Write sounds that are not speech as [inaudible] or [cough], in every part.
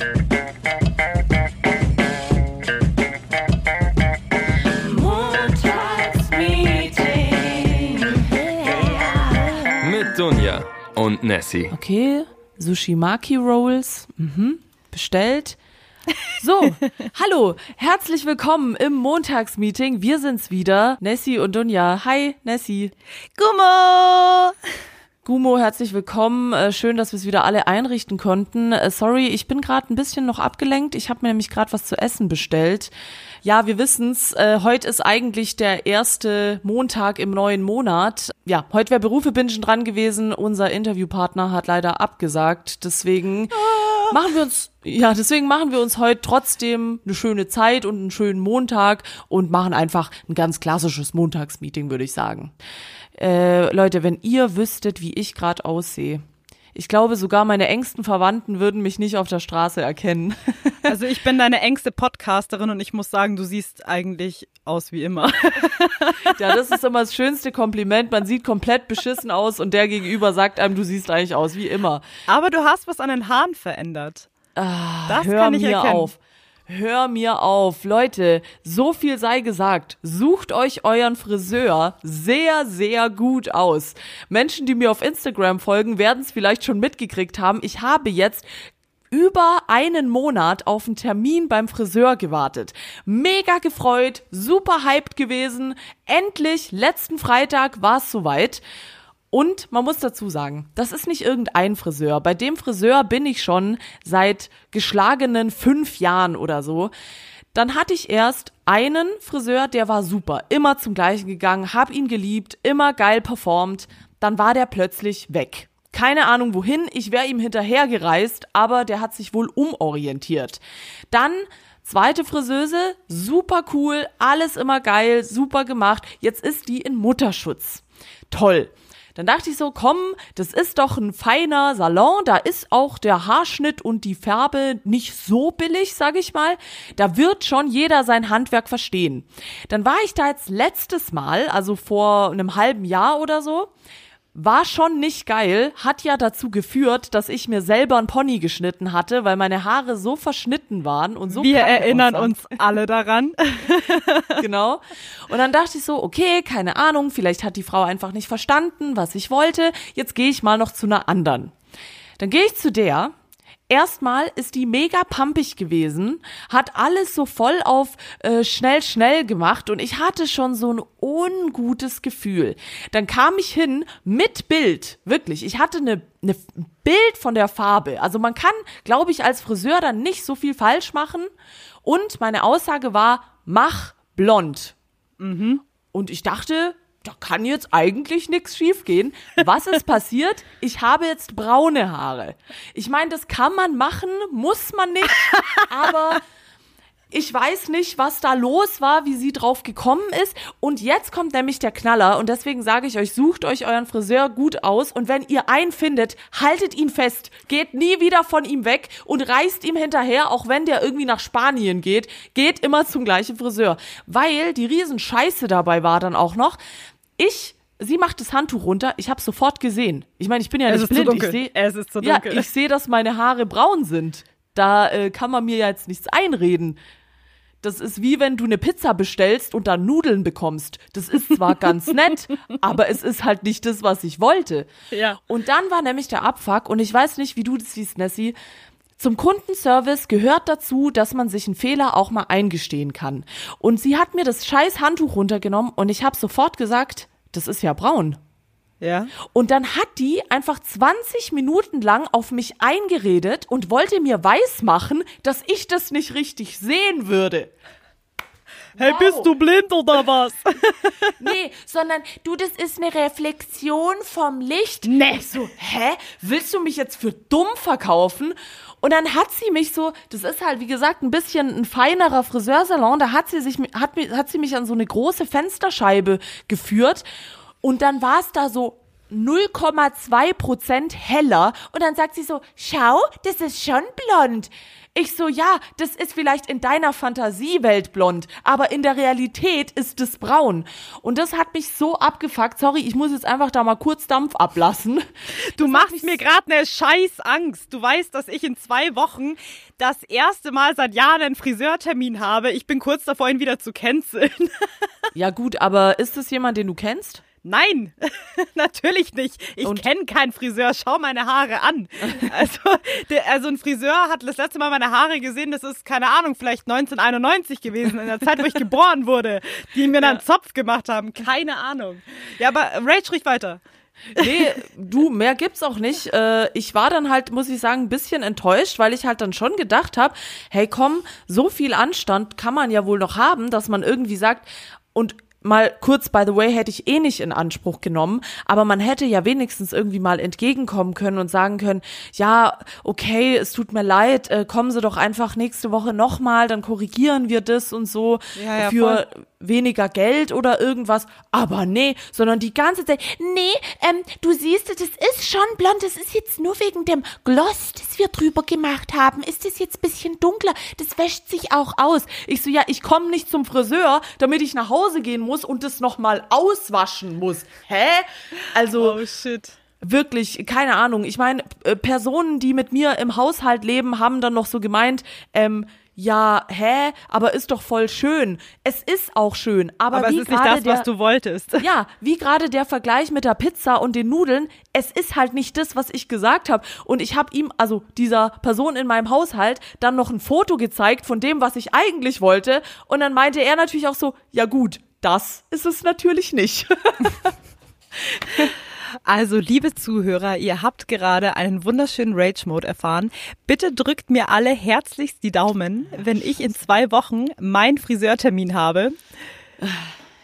Mit Dunja und Nessie. Okay, Sushi-Maki Rolls, mhm, bestellt. So, [laughs] hallo, herzlich willkommen im Montagsmeeting. Wir sind's wieder, Nessie und Dunja. Hi, Nessie. Gummo! Gumo, herzlich willkommen. Äh, schön, dass wir es wieder alle einrichten konnten. Äh, sorry, ich bin gerade ein bisschen noch abgelenkt. Ich habe mir nämlich gerade was zu essen bestellt. Ja, wir wissen's. Äh, heute ist eigentlich der erste Montag im neuen Monat. Ja, heute wäre Berufe Bingen dran gewesen. Unser Interviewpartner hat leider abgesagt. Deswegen Ah. machen wir uns, ja, deswegen machen wir uns heute trotzdem eine schöne Zeit und einen schönen Montag und machen einfach ein ganz klassisches Montagsmeeting, würde ich sagen. Äh, Leute, wenn ihr wüsstet, wie ich gerade aussehe. Ich glaube, sogar meine engsten Verwandten würden mich nicht auf der Straße erkennen. [laughs] Also ich bin deine engste Podcasterin und ich muss sagen, du siehst eigentlich aus wie immer. [laughs] Ja, das ist immer das schönste Kompliment. Man sieht komplett beschissen aus und der Gegenüber sagt einem, du siehst eigentlich aus wie immer. Aber du hast was an den Haaren verändert. das Ah, Hör kann ich mir erkennen. auf. Hör mir auf. Leute, so viel sei gesagt. Sucht euch euren Friseur sehr, sehr gut aus. Menschen, die mir auf Instagram folgen, werden es vielleicht schon mitgekriegt haben. Ich habe jetzt über einen Monat auf einen Termin beim Friseur gewartet. Mega gefreut, super hyped gewesen. Endlich, letzten Freitag war es soweit. Und man muss dazu sagen, das ist nicht irgendein Friseur. Bei dem Friseur bin ich schon seit geschlagenen fünf Jahren oder so. Dann hatte ich erst einen Friseur, der war super, immer zum gleichen gegangen, hab ihn geliebt, immer geil performt. Dann war der plötzlich weg. Keine Ahnung wohin, ich wäre ihm hinterhergereist, aber der hat sich wohl umorientiert. Dann zweite Friseuse, super cool, alles immer geil, super gemacht. Jetzt ist die in Mutterschutz. Toll. Dann dachte ich so, komm, das ist doch ein feiner Salon, da ist auch der Haarschnitt und die Färbe nicht so billig, sag ich mal. Da wird schon jeder sein Handwerk verstehen. Dann war ich da jetzt letztes Mal, also vor einem halben Jahr oder so, war schon nicht geil, hat ja dazu geführt, dass ich mir selber ein Pony geschnitten hatte, weil meine Haare so verschnitten waren und so Wir erinnern uns alle daran. [laughs] [laughs] genau. Und dann dachte ich so, okay, keine Ahnung, vielleicht hat die Frau einfach nicht verstanden, was ich wollte. Jetzt gehe ich mal noch zu einer anderen. Dann gehe ich zu der. Erstmal ist die mega pumpig gewesen, hat alles so voll auf äh, schnell, schnell gemacht und ich hatte schon so ein ungutes Gefühl. Dann kam ich hin mit Bild, wirklich. Ich hatte eine, eine Bild von der Farbe. Also man kann, glaube ich, als Friseur dann nicht so viel falsch machen. Und meine Aussage war, mach blond. Und ich dachte, da kann jetzt eigentlich nichts schiefgehen. Was ist passiert? Ich habe jetzt braune Haare. Ich meine, das kann man machen, muss man nicht, aber ich weiß nicht, was da los war, wie sie drauf gekommen ist. Und jetzt kommt nämlich der Knaller. Und deswegen sage ich euch, sucht euch euren Friseur gut aus. Und wenn ihr einen findet, haltet ihn fest. Geht nie wieder von ihm weg und reißt ihm hinterher, auch wenn der irgendwie nach Spanien geht. Geht immer zum gleichen Friseur. Weil die Riesenscheiße dabei war dann auch noch. Ich Sie macht das Handtuch runter. Ich habe sofort gesehen. Ich meine, ich bin ja Es nicht blind. Ich sehe, Es ist zu ja, dunkel. ich sehe, dass meine Haare braun sind. Da äh, kann man mir ja jetzt nichts einreden. Das ist wie wenn du eine Pizza bestellst und dann Nudeln bekommst. Das ist zwar [laughs] ganz nett, aber es ist halt nicht das, was ich wollte. Ja. Und dann war nämlich der Abfuck und ich weiß nicht, wie du das siehst, Nessie. Zum Kundenservice gehört dazu, dass man sich einen Fehler auch mal eingestehen kann. Und sie hat mir das scheiß Handtuch runtergenommen und ich habe sofort gesagt, das ist ja braun. Ja. Und dann hat die einfach 20 Minuten lang auf mich eingeredet und wollte mir weismachen, dass ich das nicht richtig sehen würde. Hey, bist du blind oder was? [laughs] Nee, sondern du, das ist eine Reflexion vom Licht. Nee. Ich so, hä? Willst du mich jetzt für dumm verkaufen? Und dann hat sie mich so, das ist halt, wie gesagt, ein bisschen ein feinerer Friseursalon, da hat sie sich, hat, hat sie mich an so eine große Fensterscheibe geführt. Und dann war es da so 0,2 Prozent heller und dann sagt sie so, schau, das ist schon blond. Ich so, ja, das ist vielleicht in deiner Fantasiewelt blond, aber in der Realität ist es braun. Und das hat mich so abgefuckt. Sorry, ich muss jetzt einfach da mal kurz Dampf ablassen. Du machst mir gerade eine scheiß Angst. Du weißt, dass ich in zwei Wochen das erste Mal seit Jahren einen Friseurtermin habe. Ich bin kurz davor, ihn wieder zu canceln. [laughs] Ja gut, aber ist es jemand, den du kennst? Nein, [laughs] natürlich nicht. Ich kenne keinen Friseur. Schau meine Haare an. [laughs] Also, der, also ein Friseur hat das letzte Mal meine Haare gesehen. Das ist keine Ahnung, vielleicht 1991 gewesen, in der Zeit, wo ich [laughs] geboren wurde, die mir dann ja. Zopf gemacht haben. Keine Ahnung. Ja, aber Rage spricht weiter. Nee, du, mehr gibt's auch nicht. Äh, ich war dann halt, muss ich sagen, ein bisschen enttäuscht, weil ich halt dann schon gedacht habe, hey komm, so viel Anstand kann man ja wohl noch haben, dass man irgendwie sagt, und mal kurz, by the way, hätte ich eh nicht in Anspruch genommen, aber man hätte ja wenigstens irgendwie mal entgegenkommen können und sagen können, ja, okay, es tut mir leid, äh, kommen Sie doch einfach nächste Woche nochmal, dann korrigieren wir das und so ja, ja, für voll. weniger Geld oder irgendwas. Aber nee, sondern die ganze Zeit, nee, ähm, du siehst, das ist schon blond, das ist jetzt nur wegen dem Gloss, das wir drüber gemacht haben, ist das jetzt bisschen dunkler, das wäscht sich auch aus. Ich so, ja, ich komme nicht zum Friseur, damit ich nach Hause gehen muss muss und das nochmal auswaschen muss. Hä? Also. Oh shit wirklich, keine Ahnung. Ich meine, äh, Personen, die mit mir im Haushalt leben, haben dann noch so gemeint, ähm, ja, hä, aber ist doch voll schön. Es ist auch schön, aber, aber wie es ist nicht das, der, was du wolltest. [laughs] Ja, wie gerade der Vergleich mit der Pizza und den Nudeln, es ist halt nicht das, was ich gesagt habe. Und ich habe ihm, also dieser Person in meinem Haushalt, dann noch ein Foto gezeigt von dem, was ich eigentlich wollte. Und dann meinte er natürlich auch so, ja gut, das ist es natürlich nicht. [laughs] Also, liebe Zuhörer, ihr habt gerade einen wunderschönen Rage-Mode erfahren. Bitte drückt mir alle herzlichst die Daumen, wenn ich in zwei Wochen meinen Friseurtermin habe.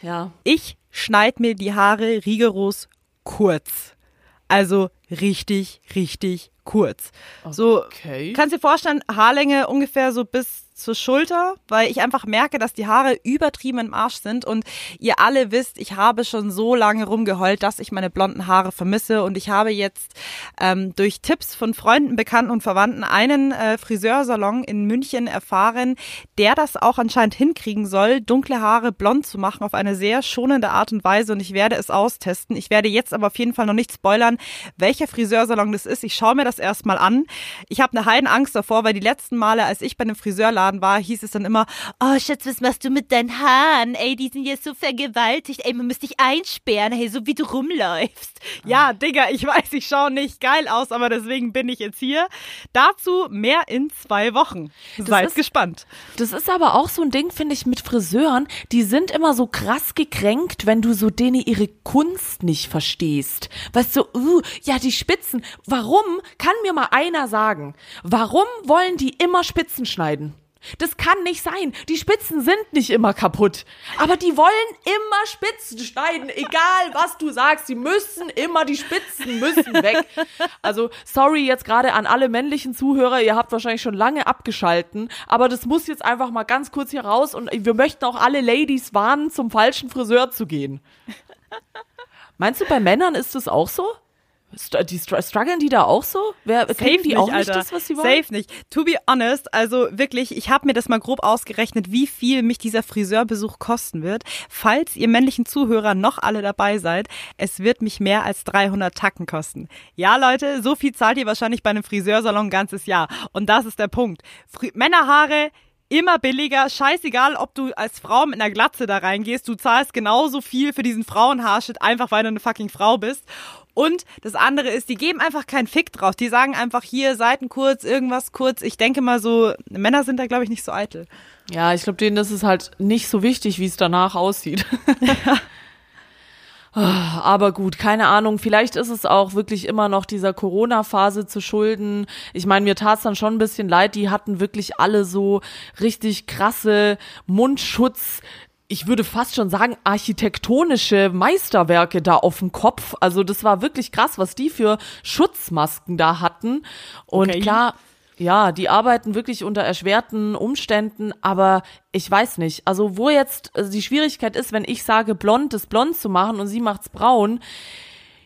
Ja. Ich schneide mir die Haare rigoros kurz. Also richtig, richtig kurz. So, kannst dir vorstellen, Haarlänge ungefähr so bis zur Schulter, weil ich einfach merke, dass die Haare übertrieben im Arsch sind und ihr alle wisst, ich habe schon so lange rumgeheult, dass ich meine blonden Haare vermisse und ich habe jetzt ähm, durch Tipps von Freunden, Bekannten und Verwandten einen äh, Friseursalon in München erfahren, der das auch anscheinend hinkriegen soll, dunkle Haare blond zu machen auf eine sehr schonende Art und Weise und ich werde es austesten. Ich werde jetzt aber auf jeden Fall noch nicht spoilern, welcher Friseursalon das ist. Ich schaue mir das erstmal an. Ich habe eine Heidenangst davor, weil die letzten Male, als ich bei einem Friseurladen Laden war, hieß es dann immer, oh Schatz, was machst du mit deinen Haaren? Ey, die sind jetzt so vergewaltigt. Ey, man müsste dich einsperren, hey, so wie du rumläufst. Ja, Digga, ich weiß, ich schaue nicht geil aus, aber deswegen bin ich jetzt hier. Dazu mehr in zwei Wochen. Das Seid ist, gespannt. Das ist aber auch so ein Ding, finde ich, mit Friseuren. Die sind immer so krass gekränkt, wenn du so denen ihre Kunst nicht verstehst. Weißt du, uh, ja, die Spitzen. Warum, kann mir mal einer sagen, warum wollen die immer Spitzen schneiden? Das kann nicht sein. Die Spitzen sind nicht immer kaputt. Aber die wollen immer Spitzen schneiden, egal was du sagst. Sie müssen immer, die Spitzen müssen weg. Also, sorry jetzt gerade an alle männlichen Zuhörer. Ihr habt wahrscheinlich schon lange abgeschalten. Aber das muss jetzt einfach mal ganz kurz hier raus. Und wir möchten auch alle Ladies warnen, zum falschen Friseur zu gehen. Meinst du, bei Männern ist das auch so? Die strugglen die da auch so? Wer Safe die nicht, auch nicht das, was sie wollen? Safe nicht. To be honest, also wirklich, ich habe mir das mal grob ausgerechnet, wie viel mich dieser Friseurbesuch kosten wird. Falls ihr männlichen Zuhörer noch alle dabei seid, es wird mich mehr als 300 Tacken kosten. Ja, Leute, so viel zahlt ihr wahrscheinlich bei einem Friseursalon ein ganzes Jahr. Und das ist der Punkt. Fri Männerhaare immer billiger. Scheißegal, ob du als Frau mit einer Glatze da reingehst, du zahlst genauso viel für diesen Frauenhaarschnitt, einfach weil du eine fucking Frau bist. Und das andere ist, die geben einfach keinen Fick drauf. Die sagen einfach hier Seiten kurz, irgendwas kurz. Ich denke mal so, Männer sind da, glaube ich, nicht so eitel. Ja, ich glaube, denen ist es halt nicht so wichtig, wie es danach aussieht. [laughs] [laughs] Aber gut, keine Ahnung, vielleicht ist es auch wirklich immer noch dieser Corona-Phase zu schulden. Ich meine, mir tat es dann schon ein bisschen leid, die hatten wirklich alle so richtig krasse Mundschutz, ich würde fast schon sagen, architektonische Meisterwerke da auf dem Kopf. Also das war wirklich krass, was die für Schutzmasken da hatten. Und okay. klar, ja, die arbeiten wirklich unter erschwerten Umständen, aber ich weiß nicht. Also wo jetzt also die Schwierigkeit ist, wenn ich sage, blond ist blond zu machen und sie macht's braun,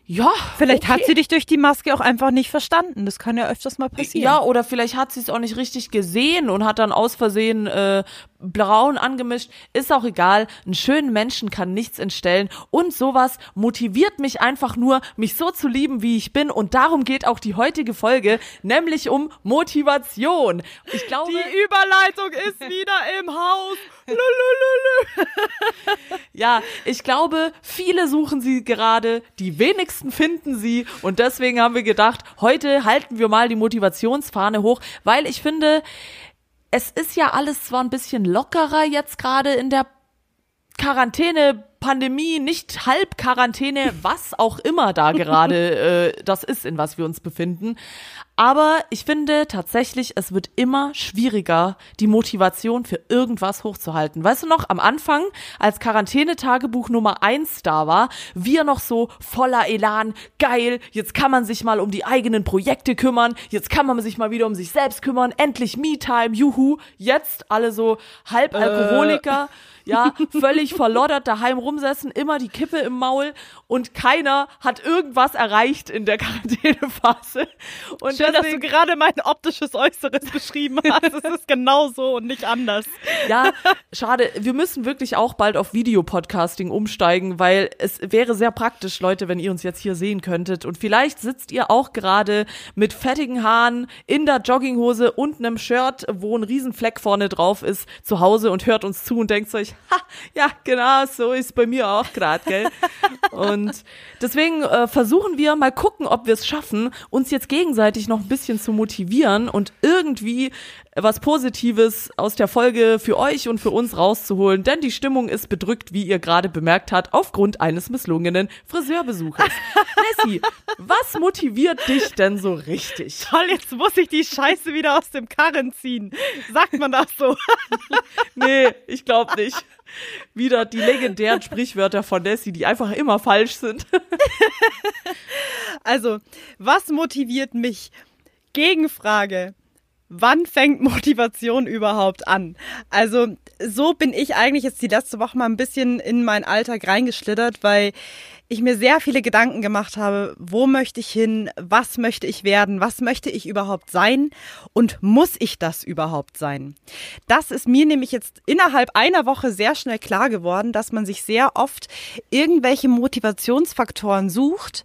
Ja. Vielleicht okay. hat sie dich durch die Maske auch einfach nicht verstanden. Das kann ja öfters mal passieren. Ja, oder vielleicht hat sie es auch nicht richtig gesehen und hat dann aus Versehen äh, braun angemischt. Ist auch egal. Einen schönen Menschen kann nichts entstellen. Und sowas motiviert mich einfach nur, mich so zu lieben, wie ich bin. Und darum geht auch die heutige Folge, nämlich um Motivation. Ich glaube. Die Überleitung ist wieder im Haus. [laughs] ja, ich glaube, viele suchen sie gerade, die wenigsten finden sie und deswegen haben wir gedacht, heute halten wir mal die Motivationsfahne hoch, weil ich finde, es ist ja alles zwar ein bisschen lockerer jetzt gerade in der Quarantäne, Pandemie, nicht Halbquarantäne, was auch immer da gerade [laughs] äh, das ist, in was wir uns befinden. Aber ich finde tatsächlich, es wird immer schwieriger, die Motivation für irgendwas hochzuhalten. Weißt du noch, am Anfang, als Quarantänetagebuch Nummer eins da war, wir noch so voller Elan, geil, jetzt kann man sich mal um die eigenen Projekte kümmern, jetzt kann man sich mal wieder um sich selbst kümmern, endlich Me-Time, juhu. Jetzt alle so Halbalkoholiker. Äh ja, [laughs] völlig verloddert daheim rumsetzen, immer die Kippe im Maul und keiner hat irgendwas erreicht in der [laughs] Quarantänephase. Und Schön, dass du gerade mein optisches Äußeres [laughs] beschrieben hast. Es ist genau so und nicht anders. Ja, [laughs] schade. Wir müssen wirklich auch bald auf Videopodcasting umsteigen, weil es wäre sehr praktisch, Leute, wenn ihr uns jetzt hier sehen könntet. Und vielleicht sitzt ihr auch gerade mit fettigen Haaren in der Jogginghose und einem Shirt, wo ein Riesenfleck vorne drauf ist, zu Hause und hört uns zu und denkt euch, ha, ja, genau, so ist bei mir auch gerade, gell? [laughs] Und deswegen äh, versuchen wir mal gucken, ob wir es schaffen, uns jetzt gegenseitig noch ein bisschen zu motivieren und irgendwie was Positives aus der Folge für euch und für uns rauszuholen, denn die Stimmung ist bedrückt, wie ihr gerade bemerkt habt, aufgrund eines misslungenen Friseurbesuches. [laughs] Nessie, was motiviert dich denn so richtig? Toll, jetzt muss ich die Scheiße wieder aus dem Karren ziehen. Sagt man das so? [laughs] nee, ich glaube nicht. Wieder die legendären Sprichwörter von Nessie, die einfach immer falsch sind. [laughs] also, was motiviert mich? Gegenfrage wann fängt Motivation überhaupt an? Also so bin ich eigentlich jetzt die letzte Woche mal ein bisschen in meinen Alltag reingeschlittert, weil ich mir sehr viele Gedanken gemacht habe, wo möchte ich hin, was möchte ich werden, was möchte ich überhaupt sein und muss ich das überhaupt sein? Das ist mir nämlich jetzt innerhalb einer Woche sehr schnell klar geworden, dass man sich sehr oft irgendwelche Motivationsfaktoren sucht,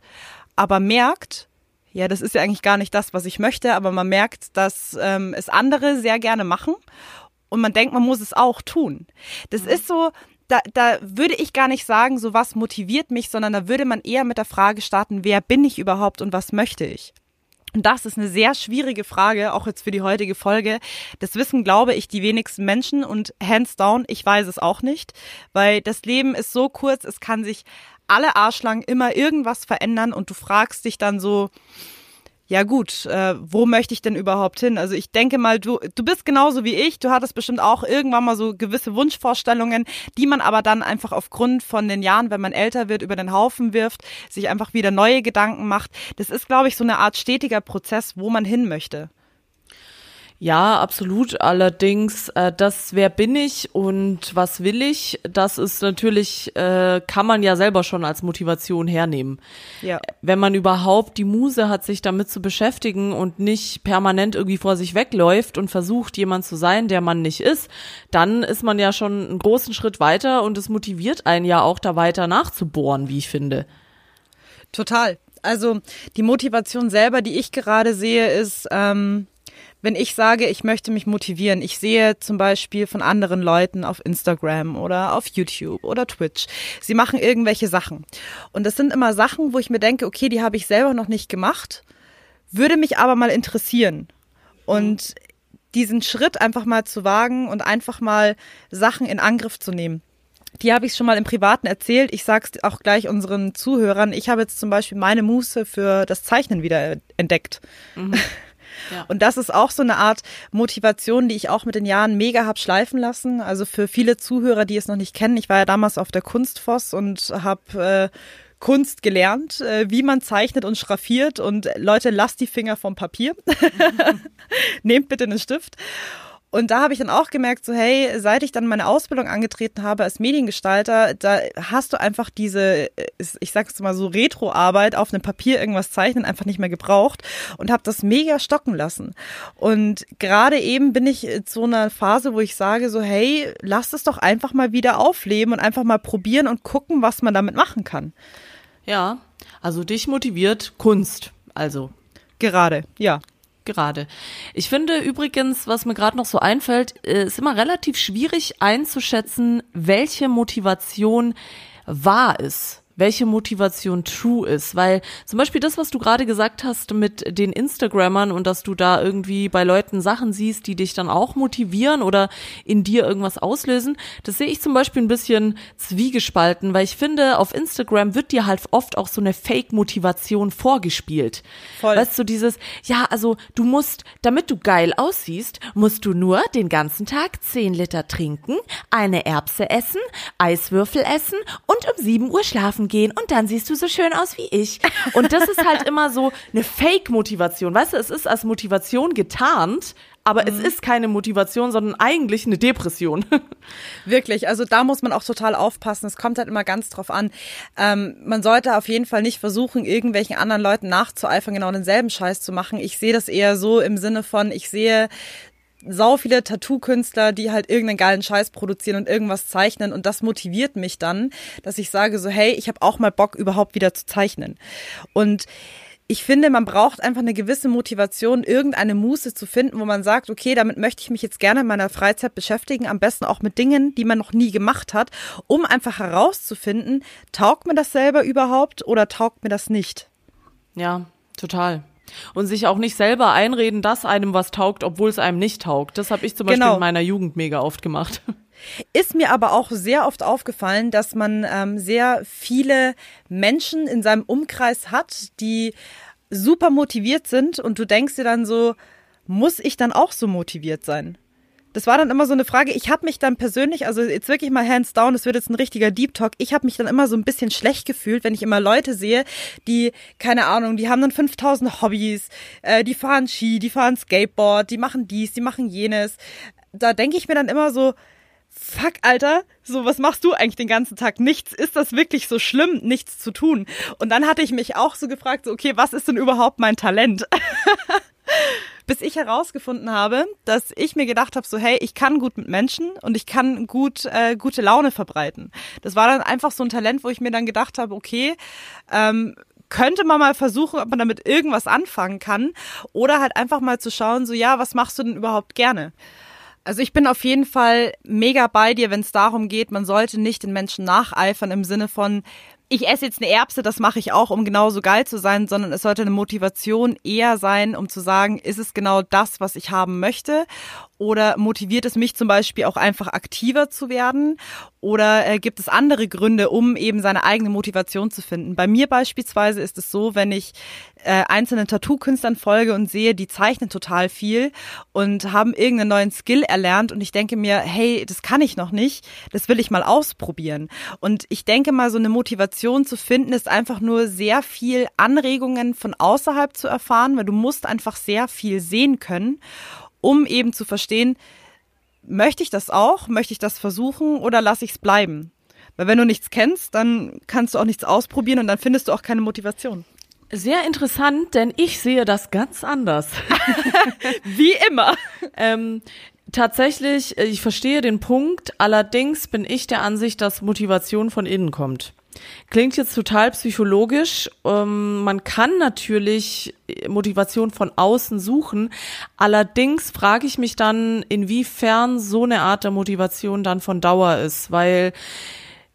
aber merkt, ja, das ist ja eigentlich gar nicht das, was ich möchte, aber man merkt, dass ähm, es andere sehr gerne machen und man denkt, man muss es auch tun. Das mhm. ist so, da, da würde ich gar nicht sagen, so was motiviert mich, sondern da würde man eher mit der Frage starten, wer bin ich überhaupt und was möchte ich? Und das ist eine sehr schwierige Frage, auch jetzt für die heutige Folge. Das wissen, glaube ich, die wenigsten Menschen und hands down, ich weiß es auch nicht, weil das Leben ist so kurz, es kann sich alle Arschlangen immer irgendwas verändern und du fragst dich dann so, ja gut, äh, wo möchte ich denn überhaupt hin? Also ich denke mal, du, du bist genauso wie ich, du hattest bestimmt auch irgendwann mal so gewisse Wunschvorstellungen, die man aber dann einfach aufgrund von den Jahren, wenn man älter wird, über den Haufen wirft, sich einfach wieder neue Gedanken macht. Das ist, glaube ich, so eine Art stetiger Prozess, wo man hin möchte. Ja, absolut. Allerdings, äh, das wer bin ich und was will ich, das ist natürlich, äh, kann man ja selber schon als Motivation hernehmen. Ja. Wenn man überhaupt die Muse hat, sich damit zu beschäftigen und nicht permanent irgendwie vor sich wegläuft und versucht, jemand zu sein, der man nicht ist, dann ist man ja schon einen großen Schritt weiter und es motiviert einen ja auch da weiter nachzubohren, wie ich finde. Total. Also die Motivation selber, die ich gerade sehe, ist, ähm, wenn ich sage, ich möchte mich motivieren, ich sehe zum Beispiel von anderen Leuten auf Instagram oder auf YouTube oder Twitch, sie machen irgendwelche Sachen. Und das sind immer Sachen, wo ich mir denke, okay, die habe ich selber noch nicht gemacht, würde mich aber mal interessieren. Und diesen Schritt einfach mal zu wagen und einfach mal Sachen in Angriff zu nehmen. Die habe ich schon mal im Privaten erzählt. Ich sage es auch gleich unseren Zuhörern. Ich habe jetzt zum Beispiel meine Muße für das Zeichnen wieder entdeckt. Mhm. [laughs] Und das ist auch so eine Art Motivation, die ich auch mit den Jahren mega hab schleifen lassen. Also für viele Zuhörer, die es noch nicht kennen, ich war ja damals auf der Kunstfoss und habe äh, Kunst gelernt, äh, wie man zeichnet und schraffiert. Und Leute, lasst die Finger vom Papier. [laughs] Nehmt bitte einen Stift. Und da habe ich dann auch gemerkt, so hey, seit ich dann meine Ausbildung angetreten habe als Mediengestalter, da hast du einfach diese, ich sag's mal so, Retro-Arbeit auf einem Papier irgendwas zeichnen einfach nicht mehr gebraucht und habe das mega stocken lassen. Und gerade eben bin ich in so einer Phase, wo ich sage so, hey, lass es doch einfach mal wieder aufleben und einfach mal probieren und gucken, was man damit machen kann. Ja, also dich motiviert Kunst, also. Gerade, ja gerade. Ich finde übrigens, was mir gerade noch so einfällt, äh, ist immer relativ schwierig einzuschätzen, welche Motivation wahr ist welche Motivation true ist. Weil zum Beispiel das, was du gerade gesagt hast mit den Instagrammern und dass du da irgendwie bei Leuten Sachen siehst, die dich dann auch motivieren oder in dir irgendwas auslösen, das sehe ich zum Beispiel ein bisschen zwiegespalten, weil ich finde, auf Instagram wird dir halt oft auch so eine Fake-Motivation vorgespielt. Voll. Weißt du, dieses, ja, also du musst, damit du geil aussiehst, musst du nur den ganzen Tag 10 Liter trinken, eine Erbse essen, Eiswürfel essen und um 7 Uhr schlafen einkaufen gehen und dann siehst du so schön aus wie ich. Und das ist halt immer so eine Fake-Motivation. Weißt du, es ist als Motivation getarnt, aber mhm. es ist keine Motivation, sondern eigentlich eine Depression. [laughs] Wirklich, also da muss man auch total aufpassen. Es kommt halt immer ganz drauf an. Ähm, man sollte auf jeden Fall nicht versuchen, irgendwelchen anderen Leuten nachzueifern, genau denselben Scheiß zu machen. Ich sehe das eher so im Sinne von, ich sehe sau viele Tattoo-Künstler, die halt irgendeinen geilen Scheiß produzieren und irgendwas zeichnen und das motiviert mich dann, dass ich sage so, hey, ich habe auch mal Bock überhaupt wieder zu zeichnen. Und ich finde, man braucht einfach eine gewisse Motivation, irgendeine Muße zu finden, wo man sagt, okay, damit möchte ich mich jetzt gerne in meiner Freizeit beschäftigen, am besten auch mit Dingen, die man noch nie gemacht hat, um einfach herauszufinden, taugt mir das selber überhaupt oder taugt mir das nicht? Ja, total und sich auch nicht selber einreden, dass einem was taugt, obwohl es einem nicht taugt. Das habe ich zum Beispiel genau. in meiner Jugend mega oft gemacht. Ist mir aber auch sehr oft aufgefallen, dass man ähm, sehr viele Menschen in seinem Umkreis hat, die super motiviert sind und du denkst dir dann so, muss ich dann auch so motiviert sein? Das war dann immer so eine Frage. Ich habe mich dann persönlich, also jetzt wirklich mal hands down, das wird jetzt ein richtiger Deep Talk. Ich habe mich dann immer so ein bisschen schlecht gefühlt, wenn ich immer Leute sehe, die, keine Ahnung, die haben dann 5000 Hobbys, äh, die fahren Ski, die fahren Skateboard, die machen dies, die machen jenes. Da denke ich mir dann immer so, fuck, Alter, so, was machst du eigentlich den ganzen Tag? Nichts. Ist das wirklich so schlimm, nichts zu tun? Und dann hatte ich mich auch so gefragt, so, okay, was ist denn überhaupt mein Talent? [laughs] bis ich herausgefunden habe, dass ich mir gedacht habe, so hey, ich kann gut mit Menschen und ich kann gut äh, gute Laune verbreiten. Das war dann einfach so ein Talent, wo ich mir dann gedacht habe, okay, ähm, könnte man mal versuchen, ob man damit irgendwas anfangen kann oder halt einfach mal zu schauen, so ja, was machst du denn überhaupt gerne? Also ich bin auf jeden Fall mega bei dir, wenn es darum geht, man sollte nicht den Menschen nacheifern im Sinne von, ich esse jetzt eine Erbse, das mache ich auch, um genauso geil zu sein, sondern es sollte eine Motivation eher sein, um zu sagen, ist es genau das, was ich haben möchte? Oder motiviert es mich zum Beispiel auch einfach aktiver zu werden? Oder äh, gibt es andere Gründe, um eben seine eigene Motivation zu finden? Bei mir beispielsweise ist es so, wenn ich äh, einzelnen Tattoo-Künstlern folge und sehe, die zeichnen total viel und haben irgendeinen neuen Skill erlernt und ich denke mir, hey, das kann ich noch nicht, das will ich mal ausprobieren. Und ich denke mal, so eine Motivation zu finden, ist einfach nur sehr viel Anregungen von außerhalb zu erfahren, weil du musst einfach sehr viel sehen können um eben zu verstehen, möchte ich das auch, möchte ich das versuchen oder lasse ich es bleiben? Weil wenn du nichts kennst, dann kannst du auch nichts ausprobieren und dann findest du auch keine Motivation. Sehr interessant, denn ich sehe das ganz anders. [laughs] Wie immer. Ähm, tatsächlich, ich verstehe den Punkt, allerdings bin ich der Ansicht, dass Motivation von innen kommt. Klingt jetzt total psychologisch. Ähm, man kann natürlich Motivation von außen suchen. Allerdings frage ich mich dann, inwiefern so eine Art der Motivation dann von Dauer ist, weil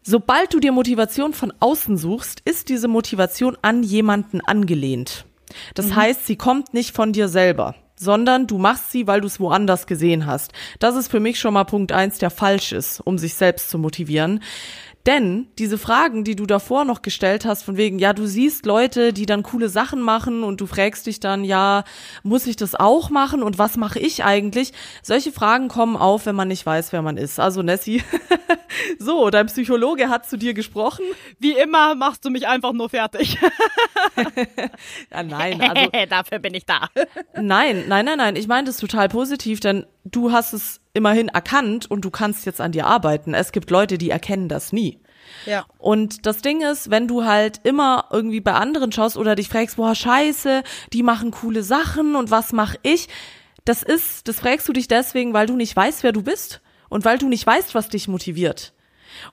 sobald du dir Motivation von außen suchst, ist diese Motivation an jemanden angelehnt. Das mhm. heißt, sie kommt nicht von dir selber sondern du machst sie, weil du es woanders gesehen hast. Das ist für mich schon mal Punkt eins, der falsch ist, um sich selbst zu motivieren. Denn diese Fragen, die du davor noch gestellt hast, von wegen, ja, du siehst Leute, die dann coole Sachen machen und du fragst dich dann, ja, muss ich das auch machen und was mache ich eigentlich? Solche Fragen kommen auf, wenn man nicht weiß, wer man ist. Also Nessie, [laughs] so, dein Psychologe hat zu dir gesprochen. Wie immer machst du mich einfach nur fertig. ja, [laughs] [laughs] nein, also dafür bin ich da. nein, nein, nein, nein. Ich meine das total positiv, denn du hast es immerhin erkannt und du kannst jetzt an dir arbeiten. Es gibt Leute, die erkennen das nie. Ja. Und das Ding ist, wenn du halt immer irgendwie bei anderen schaust oder dich fragst, boah, scheiße, die machen coole Sachen und was mach ich? Das ist, das fragst du dich deswegen, weil du nicht weißt, wer du bist und weil du nicht weißt, was dich motiviert.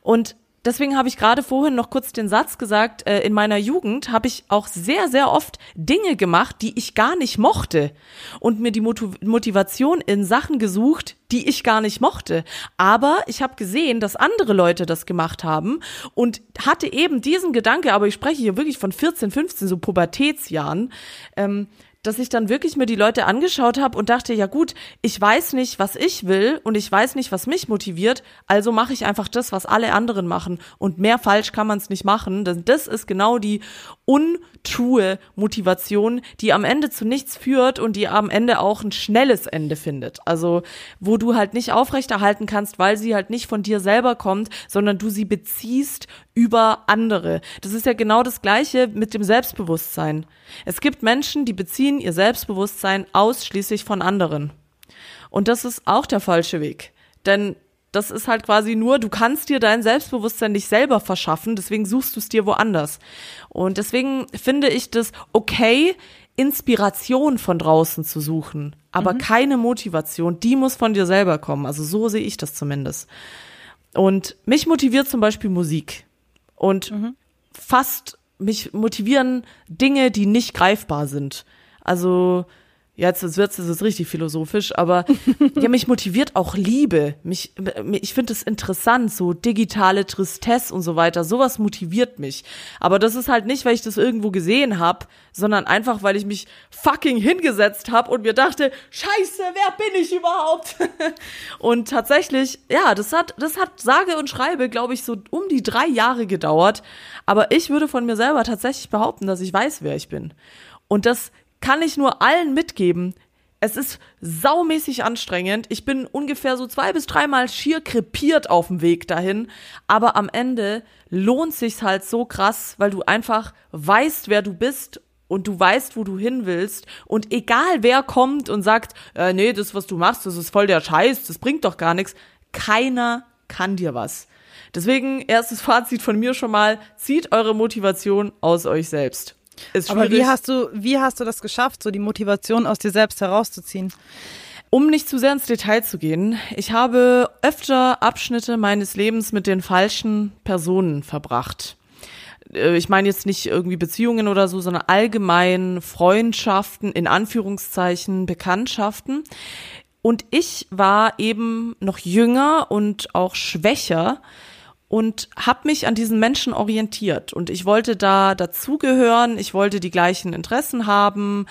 Und deswegen habe ich gerade vorhin noch kurz den Satz gesagt, äh, in meiner Jugend habe ich auch sehr, sehr oft Dinge gemacht, die ich gar nicht mochte und mir die Motivation in Sachen gesucht, die ich gar nicht mochte. Aber ich habe gesehen, dass andere Leute das gemacht haben und hatte eben diesen Gedanke, aber ich spreche hier wirklich von 14, 15, so Pubertätsjahren, ähm, dass ich dann wirklich mir die Leute angeschaut habe und dachte, ja gut, ich weiß nicht, was ich will und ich weiß nicht, was mich motiviert, also mache ich einfach das, was alle anderen machen und mehr falsch kann man es nicht machen, denn das ist genau die untrue Motivation, die am Ende zu nichts führt und die am Ende auch ein schnelles Ende findet. Also, wo du halt nicht aufrechterhalten kannst, weil sie halt nicht von dir selber kommt, sondern du sie beziehst über andere. Das ist ja genau das Gleiche mit dem Selbstbewusstsein. Es gibt Menschen, die beziehen ihr Selbstbewusstsein ausschließlich von anderen. Und das ist auch der falsche Weg. Denn das ist halt quasi nur, du kannst dir dein Selbstbewusstsein nicht selber verschaffen, deswegen suchst du es dir woanders. Und deswegen finde ich das okay, Inspiration von draußen zu suchen, aber mhm. keine Motivation, die muss von dir selber kommen. Also so sehe ich das zumindest. Und mich motiviert zum Beispiel Musik. Und mhm. fast mich motivieren Dinge, die nicht greifbar sind. Also jetzt wird es richtig philosophisch, aber [laughs] ja, mich motiviert auch Liebe. Mich, ich finde es interessant, so digitale Tristesse und so weiter. Sowas motiviert mich. Aber das ist halt nicht, weil ich das irgendwo gesehen habe, sondern einfach, weil ich mich fucking hingesetzt habe und mir dachte, Scheiße, wer bin ich überhaupt? [laughs] und tatsächlich, ja, das hat, das hat sage und schreibe, glaube ich, so um die drei Jahre gedauert. Aber ich würde von mir selber tatsächlich behaupten, dass ich weiß, wer ich bin. Und das kann ich nur allen mitgeben. Es ist saumäßig anstrengend. Ich bin ungefähr so zwei bis dreimal schier krepiert auf dem Weg dahin. Aber am Ende lohnt sich's halt so krass, weil du einfach weißt, wer du bist und du weißt, wo du hin willst. Und egal wer kommt und sagt, äh, nee, das, was du machst, das ist voll der Scheiß, das bringt doch gar nichts. Keiner kann dir was. Deswegen erstes Fazit von mir schon mal, zieht eure Motivation aus euch selbst. Ist Aber wie hast du, wie hast du das geschafft, so die Motivation aus dir selbst herauszuziehen? Um nicht zu sehr ins Detail zu gehen, ich habe öfter Abschnitte meines Lebens mit den falschen Personen verbracht. Äh, ich meine jetzt nicht irgendwie Beziehungen oder so, sondern allgemein Freundschaften, in Anführungszeichen Bekanntschaften. Und ich war eben noch jünger und auch schwächer und habe mich an diesen Menschen orientiert. Und ich wollte da dazugehören, ich wollte die gleichen Interessen haben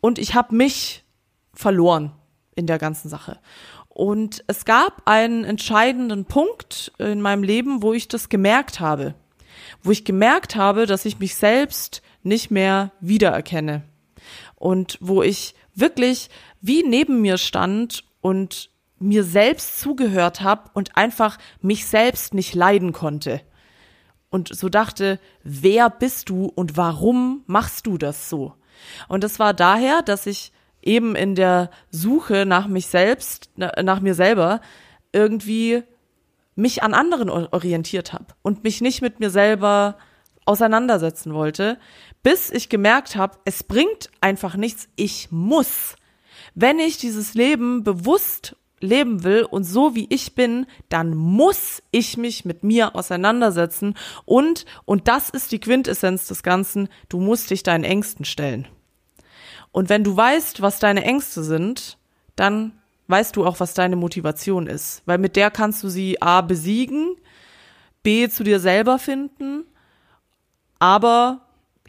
und ich habe mich verloren in der ganzen Sache. Und es gab einen entscheidenden Punkt in meinem Leben, wo ich das gemerkt habe, wo ich gemerkt habe, dass ich mich selbst nicht mehr wiedererkenne. Und wo ich wirklich wie neben mir stand und mir selbst zugehört habe und einfach mich selbst nicht leiden konnte. Und so dachte, wer bist du und warum machst du das so? Und das war daher, dass ich eben in der Suche nach mich selbst, nach mir selber, irgendwie mich an anderen orientiert habe und mich nicht mit mir selber auseinandersetzen wollte, bis ich gemerkt habe, es bringt einfach nichts, ich muss. Wenn ich dieses Leben bewusst leben will und so wie ich bin, dann muss ich mich mit mir auseinandersetzen und, und das ist die Quintessenz des Ganzen, du musst dich deinen Ängsten stellen. Und wenn du weißt, was deine Ängste sind, dann weißt du auch, was deine Motivation ist, weil mit der kannst du sie A besiegen, B zu dir selber finden, aber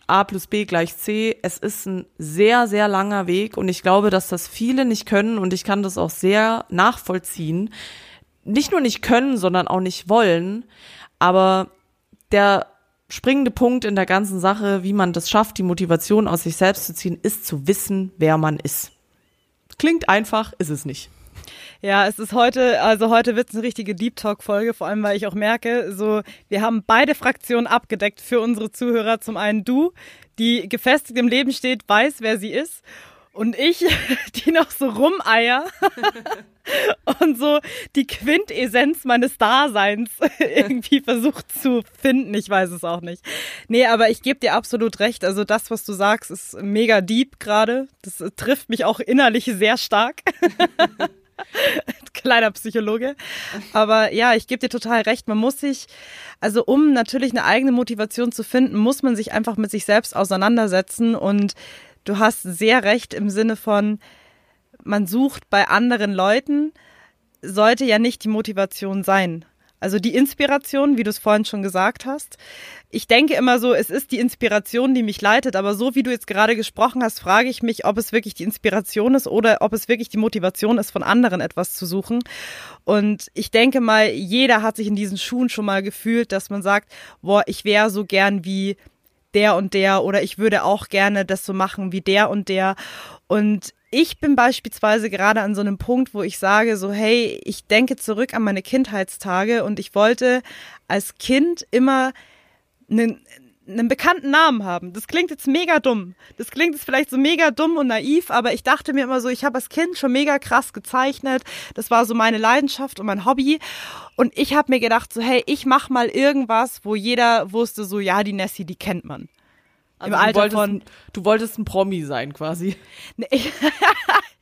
A plus B gleich C. Es ist ein sehr, sehr langer Weg und ich glaube, dass das viele nicht können und ich kann das auch sehr nachvollziehen. Nicht nur nicht können, sondern auch nicht wollen. Aber der springende Punkt in der ganzen Sache, wie man das schafft, die Motivation aus sich selbst zu ziehen, ist zu wissen, wer man ist. Klingt einfach, ist es nicht. Ja, es ist heute, also heute wird es eine richtige Deep Talk-Folge, vor allem weil ich auch merke, so, wir haben beide Fraktionen abgedeckt für unsere Zuhörer. Zum einen du, die gefestigt im Leben steht, weiß, wer sie ist. Und ich, [laughs] die noch so rumeier. [laughs] und so die Quintessenz meines Daseins [laughs] irgendwie versucht zu finden. Ich weiß es auch nicht. Nee, aber ich gebe dir absolut recht. Also das, was du sagst, ist mega deep gerade. Das trifft mich auch innerlich sehr stark. [laughs] Kleiner Psychologe. Aber ja, ich gebe dir total recht. Man muss sich, also um natürlich eine eigene Motivation zu finden, muss man sich einfach mit sich selbst auseinandersetzen. Und du hast sehr recht im Sinne von, man sucht bei anderen Leuten, sollte ja nicht die Motivation sein. Also die Inspiration, wie du es vorhin schon gesagt hast. Ich denke immer so, es ist die Inspiration, die mich leitet, aber so wie du jetzt gerade gesprochen hast, frage ich mich, ob es wirklich die Inspiration ist oder ob es wirklich die Motivation ist, von anderen etwas zu suchen. Und ich denke mal, jeder hat sich in diesen Schuhen schon mal gefühlt, dass man sagt, boah, ich wäre so gern wie der und der oder ich würde auch gerne das so machen wie der und der. Und ich bin beispielsweise gerade an so einem Punkt, wo ich sage, so, hey, ich denke zurück an meine Kindheitstage und ich wollte als Kind immer einen, einen bekannten Namen haben. Das klingt jetzt mega dumm. Das klingt jetzt vielleicht so mega dumm und naiv, aber ich dachte mir immer so, ich habe als Kind schon mega krass gezeichnet. Das war so meine Leidenschaft und mein Hobby. Und ich habe mir gedacht, so, hey, ich mach mal irgendwas, wo jeder wusste, so, ja, die Nessie, die kennt man. Also Im Alter du wolltest, von. Du wolltest ein Promi sein, quasi. [laughs] Nee,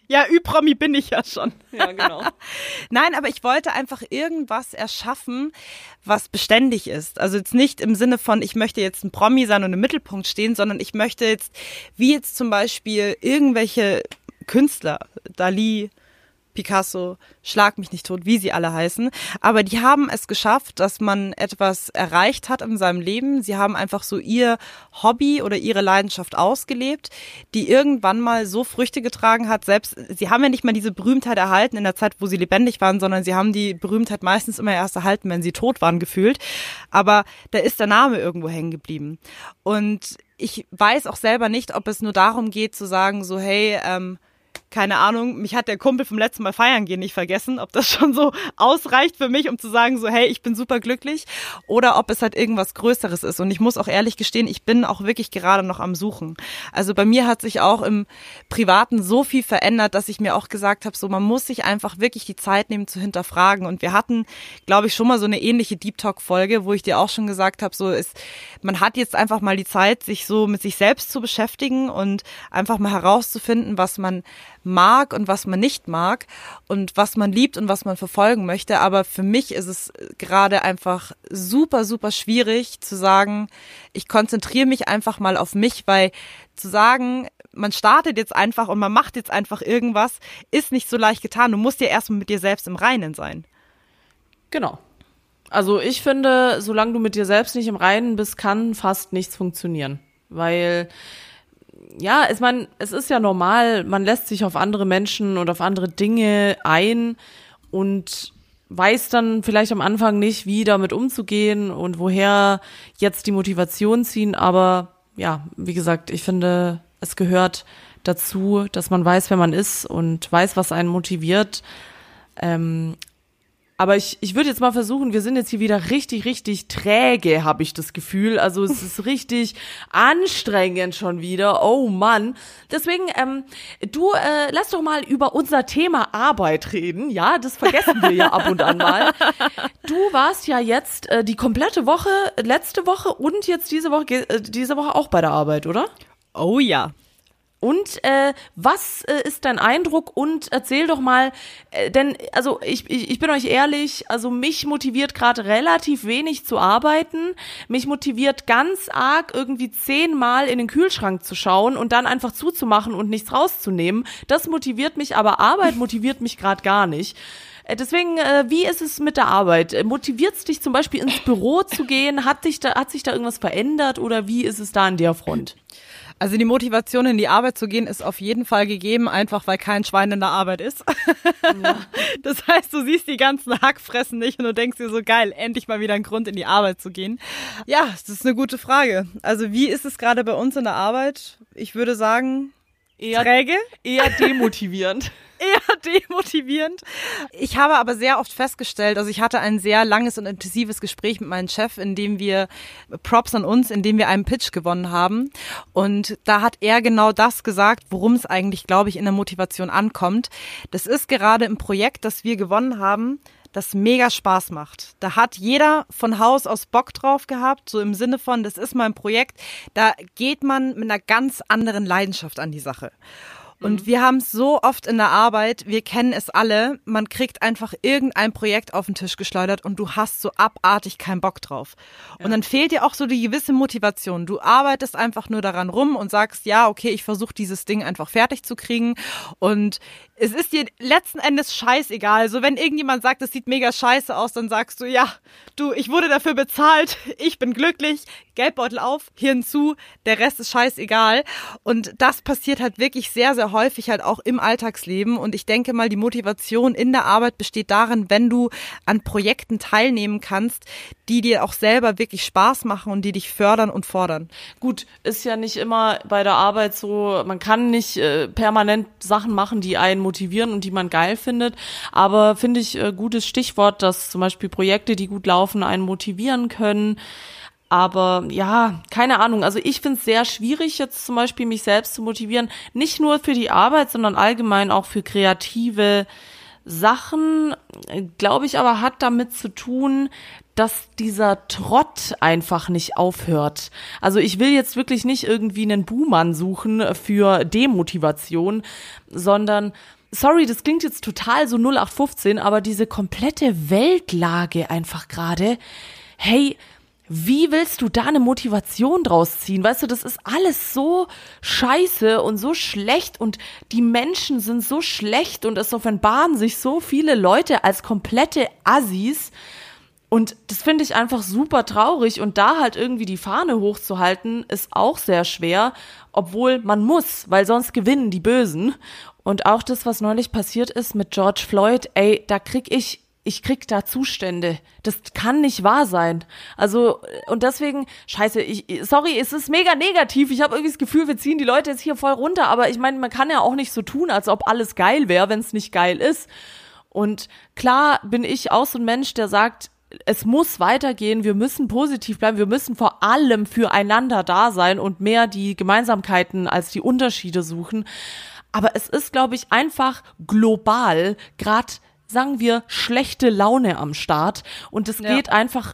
ja, Ü-Promi bin ich ja schon. [laughs] Ja, genau. [laughs] Nein, aber ich wollte einfach irgendwas erschaffen, was beständig ist. Also jetzt nicht im Sinne von, ich möchte jetzt ein Promi sein und im Mittelpunkt stehen, sondern ich möchte jetzt, wie jetzt zum Beispiel irgendwelche Künstler, Dali, Picasso, Schlag mich nicht tot, wie sie alle heißen. Aber die haben es geschafft, dass man etwas erreicht hat in seinem Leben. Sie haben einfach so ihr Hobby oder ihre Leidenschaft ausgelebt, die irgendwann mal so Früchte getragen hat. Selbst, sie haben ja nicht mal diese Berühmtheit erhalten in der Zeit, wo sie lebendig waren, sondern sie haben die Berühmtheit meistens immer erst erhalten, wenn sie tot waren, gefühlt. Aber da ist der Name irgendwo hängen geblieben. Und ich weiß auch selber nicht, ob es nur darum geht zu sagen, so, hey, ähm, keine Ahnung, mich hat der Kumpel vom letzten Mal feiern gehen nicht vergessen, ob das [laughs] schon so ausreicht für mich, um zu sagen, so, hey, ich bin super glücklich, oder ob es halt irgendwas Größeres ist. Und ich muss auch ehrlich gestehen, ich bin auch wirklich gerade noch am Suchen. Also bei mir hat sich auch im Privaten so viel verändert, dass ich mir auch gesagt habe, so, man muss sich einfach wirklich die Zeit nehmen zu hinterfragen. Und wir hatten, glaube ich, schon mal so eine ähnliche Deep Talk-Folge, wo ich dir auch schon gesagt habe, so ist, man hat jetzt einfach mal die Zeit, sich so mit sich selbst zu beschäftigen und einfach mal herauszufinden, was man mag und was man nicht mag und was man liebt und was man verfolgen möchte. Aber für mich ist es gerade einfach super, super schwierig zu sagen, ich konzentriere mich einfach mal auf mich, weil zu sagen, man startet jetzt einfach und man macht jetzt einfach irgendwas, ist nicht so leicht getan. Du musst ja erstmal mit dir selbst im Reinen sein. Genau. Also ich finde, solange du mit dir selbst nicht im Reinen bist, kann fast nichts funktionieren. Weil ja, ich meine, es ist ja normal, man lässt sich auf andere Menschen und auf andere Dinge ein und weiß dann vielleicht am Anfang nicht, wie damit umzugehen und woher jetzt die Motivation ziehen. Aber ja, wie gesagt, ich finde, es gehört dazu, dass man weiß, wer man ist und weiß, was einen motiviert. Ähm, aber ich, ich würde jetzt mal versuchen, wir sind jetzt hier wieder richtig, richtig träge, habe ich das Gefühl. Also es ist [laughs] richtig anstrengend schon wieder. Oh Mann. Deswegen, ähm, du äh, lass doch mal über unser Thema Arbeit reden. Ja, das vergessen wir ja ab und an mal. [laughs] Du warst ja jetzt äh, die komplette Woche, letzte Woche und jetzt diese Woche, äh, diese Woche auch bei der Arbeit, oder? Oh ja. Und äh, was äh, ist dein Eindruck? Und erzähl doch mal, äh, denn also ich, ich, ich bin euch ehrlich, also mich motiviert gerade relativ wenig zu arbeiten. Mich motiviert ganz arg irgendwie zehnmal in den Kühlschrank zu schauen und dann einfach zuzumachen und nichts rauszunehmen. Das motiviert mich, aber Arbeit motiviert mich gerade gar nicht. Äh, deswegen, äh, wie ist es mit der Arbeit? Äh, motiviert es dich zum Beispiel ins Büro zu gehen? Hat, dich da, hat sich da irgendwas verändert oder wie ist es da an der Front? Also die Motivation in die Arbeit zu gehen ist auf jeden Fall gegeben, einfach weil kein Schwein in der Arbeit ist. Ja. [laughs] Das heißt, du siehst die ganzen Hackfressen nicht und du denkst dir so geil, endlich mal wieder ein Grund in die Arbeit zu gehen. Ja, das ist eine gute Frage. Also wie ist es gerade bei uns in der Arbeit? Ich würde sagen, eher träge, eher demotivierend. Eher [laughs] demotivierend. Ich habe aber sehr oft festgestellt, also ich hatte ein sehr langes und intensives Gespräch mit meinem Chef, in dem wir Props an uns, in dem wir einen Pitch gewonnen haben. Und da hat er genau das gesagt, worum es eigentlich, glaube ich, in der Motivation ankommt. Das ist gerade im Projekt, das wir gewonnen haben, das mega Spaß macht. Da hat jeder von Haus aus Bock drauf gehabt, so im Sinne von, das ist mein Projekt. Da geht man mit einer ganz anderen Leidenschaft an die Sache. Und mhm. wir haben es so oft in der Arbeit, wir kennen es alle, man kriegt einfach irgendein Projekt auf den Tisch geschleudert und du hast so abartig keinen Bock drauf. Ja. Und dann fehlt dir auch so die gewisse Motivation. Du arbeitest einfach nur daran rum und sagst, ja, okay, ich versuche dieses Ding einfach fertig zu kriegen. Und es ist dir letzten Endes scheißegal. So, wenn irgendjemand sagt, es sieht mega scheiße aus, dann sagst du, ja, du, ich wurde dafür bezahlt, [laughs] ich bin glücklich, Geldbeutel auf, Hirn zu, der Rest ist scheißegal. Und das passiert halt wirklich sehr, sehr häufig halt auch im Alltagsleben. Und ich denke mal, die Motivation in der Arbeit besteht darin, wenn du an Projekten teilnehmen kannst, die dir auch selber wirklich Spaß machen und die dich fördern und fordern. Gut, ist ja nicht immer bei der Arbeit so, man kann nicht äh, permanent Sachen machen, die einen motivieren und die man geil findet. Aber finde ich äh, gutes Stichwort, dass zum Beispiel Projekte, die gut laufen, einen motivieren können. Aber ja, keine Ahnung. Also ich finde es sehr schwierig, jetzt zum Beispiel mich selbst zu motivieren. Nicht nur für die Arbeit, sondern allgemein auch für kreative Sachen. Glaube ich aber hat damit zu tun, dass dieser Trott einfach nicht aufhört. Also ich will jetzt wirklich nicht irgendwie einen Buhmann suchen für Demotivation, sondern sorry, das klingt jetzt total so 0815, aber diese komplette Weltlage einfach gerade, hey, wie willst du da eine Motivation draus ziehen? Weißt du, das ist alles so scheiße und so schlecht und die Menschen sind so schlecht und es offenbaren sich so viele Leute als komplette Assis. Und das finde ich einfach super traurig und da halt irgendwie die Fahne hochzuhalten, ist auch sehr schwer, obwohl man muss, weil sonst gewinnen die Bösen. Und auch das, was neulich passiert ist mit George Floyd, ey, da krieg ich ich krieg da Zustände. Das kann nicht wahr sein. Also, und deswegen, scheiße, ich, sorry, es ist mega negativ. Ich habe irgendwie das Gefühl, wir ziehen die Leute jetzt hier voll runter, aber ich meine, man kann ja auch nicht so tun, als ob alles geil wäre, wenn es nicht geil ist. Und klar bin ich auch so ein Mensch, der sagt, es muss weitergehen, wir müssen positiv bleiben, wir müssen vor allem füreinander da sein und mehr die Gemeinsamkeiten als die Unterschiede suchen. Aber es ist, glaube ich, einfach global, gerade sagen wir, schlechte Laune am Start. Und es ja. geht einfach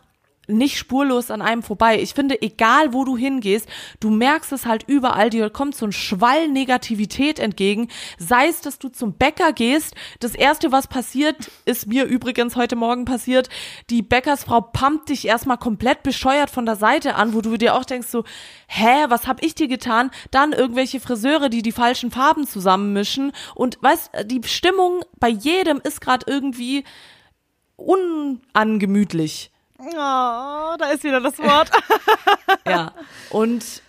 nicht spurlos an einem vorbei. Ich finde, egal wo du hingehst, du merkst es halt überall, dir kommt so ein Schwall Negativität entgegen. Sei es, dass du zum Bäcker gehst, das erste, was passiert, ist mir übrigens heute Morgen passiert, die Bäckersfrau pumpt dich erstmal komplett bescheuert von der Seite an, wo du dir auch denkst so, hä, was hab ich dir getan? Dann irgendwelche Friseure, die die falschen Farben zusammenmischen und weißt, die Stimmung bei jedem ist gerade irgendwie unangemütlich. Oh, da ist wieder das Wort. [laughs] ja. Und